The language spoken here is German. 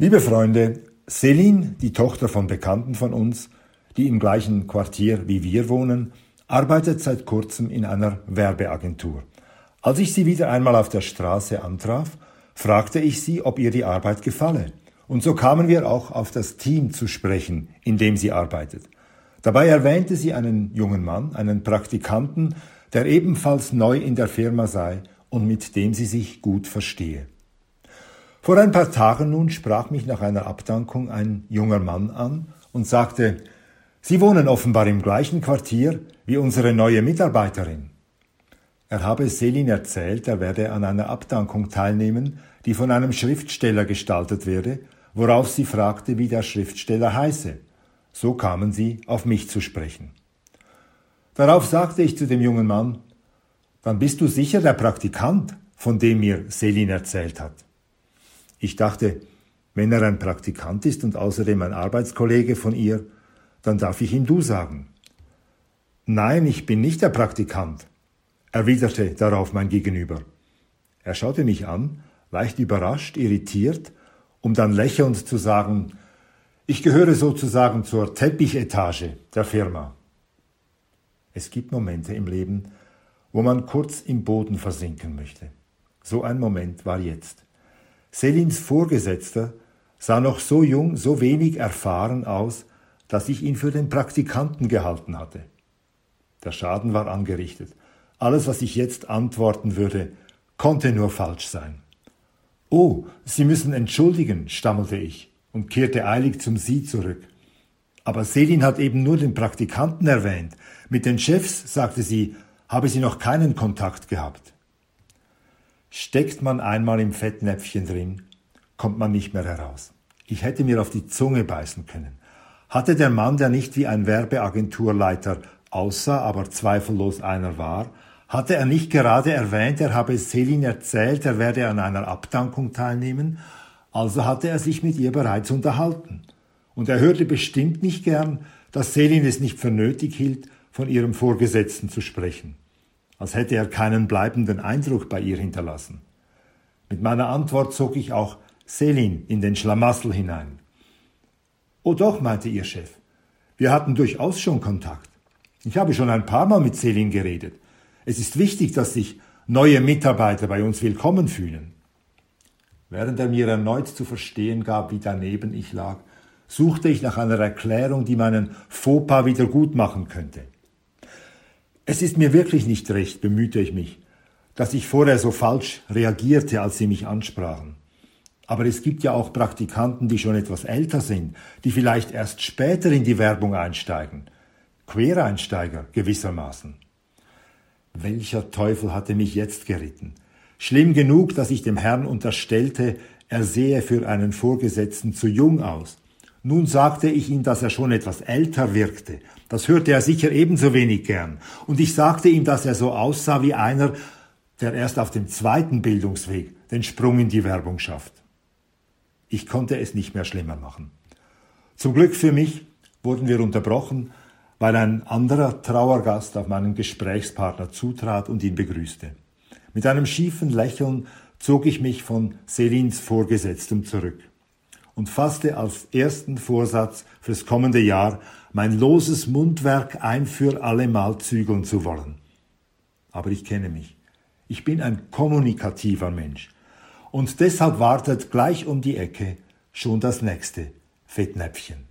Liebe Freunde, Celine, die Tochter von Bekannten von uns, die im gleichen Quartier wie wir wohnen, arbeitet seit kurzem in einer Werbeagentur. Als ich sie wieder einmal auf der Straße antraf, fragte ich sie, ob ihr die Arbeit gefalle. Und so kamen wir auch auf das Team zu sprechen, in dem sie arbeitet. Dabei erwähnte sie einen jungen Mann, einen Praktikanten, der ebenfalls neu in der Firma sei und mit dem sie sich gut verstehe. Vor ein paar Tagen nun sprach mich nach einer Abdankung ein junger Mann an und sagte, Sie wohnen offenbar im gleichen Quartier wie unsere neue Mitarbeiterin. Er habe Selin erzählt, er werde an einer Abdankung teilnehmen, die von einem Schriftsteller gestaltet werde, worauf sie fragte, wie der Schriftsteller heiße. So kamen sie auf mich zu sprechen. Darauf sagte ich zu dem jungen Mann, dann bist du sicher der Praktikant, von dem mir Selin erzählt hat. Ich dachte, wenn er ein Praktikant ist und außerdem ein Arbeitskollege von ihr, dann darf ich ihm du sagen. Nein, ich bin nicht der Praktikant, erwiderte darauf mein Gegenüber. Er schaute mich an, leicht überrascht, irritiert, um dann lächelnd zu sagen, ich gehöre sozusagen zur Teppichetage der Firma. Es gibt Momente im Leben, wo man kurz im Boden versinken möchte. So ein Moment war jetzt. Selins Vorgesetzter sah noch so jung, so wenig erfahren aus, dass ich ihn für den Praktikanten gehalten hatte. Der Schaden war angerichtet. Alles, was ich jetzt antworten würde, konnte nur falsch sein. Oh, Sie müssen entschuldigen, stammelte ich und kehrte eilig zum Sie zurück. Aber Selin hat eben nur den Praktikanten erwähnt. Mit den Chefs, sagte sie, habe sie noch keinen Kontakt gehabt. Steckt man einmal im Fettnäpfchen drin, kommt man nicht mehr heraus. Ich hätte mir auf die Zunge beißen können. Hatte der Mann, der nicht wie ein Werbeagenturleiter aussah, aber zweifellos einer war, hatte er nicht gerade erwähnt, er habe Selin erzählt, er werde an einer Abdankung teilnehmen, also hatte er sich mit ihr bereits unterhalten. Und er hörte bestimmt nicht gern, dass Selin es nicht für nötig hielt, von ihrem Vorgesetzten zu sprechen als hätte er keinen bleibenden Eindruck bei ihr hinterlassen. Mit meiner Antwort zog ich auch Selin in den Schlamassel hinein. Oh doch, meinte ihr Chef, wir hatten durchaus schon Kontakt. Ich habe schon ein paar Mal mit Selin geredet. Es ist wichtig, dass sich neue Mitarbeiter bei uns willkommen fühlen. Während er mir erneut zu verstehen gab, wie daneben ich lag, suchte ich nach einer Erklärung, die meinen Fauxpas wieder gut machen könnte. Es ist mir wirklich nicht recht, bemühte ich mich, dass ich vorher so falsch reagierte, als Sie mich ansprachen. Aber es gibt ja auch Praktikanten, die schon etwas älter sind, die vielleicht erst später in die Werbung einsteigen. Quereinsteiger gewissermaßen. Welcher Teufel hatte mich jetzt geritten? Schlimm genug, dass ich dem Herrn unterstellte, er sehe für einen Vorgesetzten zu jung aus. Nun sagte ich ihm, dass er schon etwas älter wirkte. Das hörte er sicher ebenso wenig gern. Und ich sagte ihm, dass er so aussah wie einer, der erst auf dem zweiten Bildungsweg den Sprung in die Werbung schafft. Ich konnte es nicht mehr schlimmer machen. Zum Glück für mich wurden wir unterbrochen, weil ein anderer Trauergast auf meinen Gesprächspartner zutrat und ihn begrüßte. Mit einem schiefen Lächeln zog ich mich von Selins Vorgesetztem zurück und fasste als ersten Vorsatz fürs kommende Jahr, mein loses Mundwerk ein für allemal zügeln zu wollen. Aber ich kenne mich. Ich bin ein kommunikativer Mensch. Und deshalb wartet gleich um die Ecke schon das nächste Fettnäpfchen.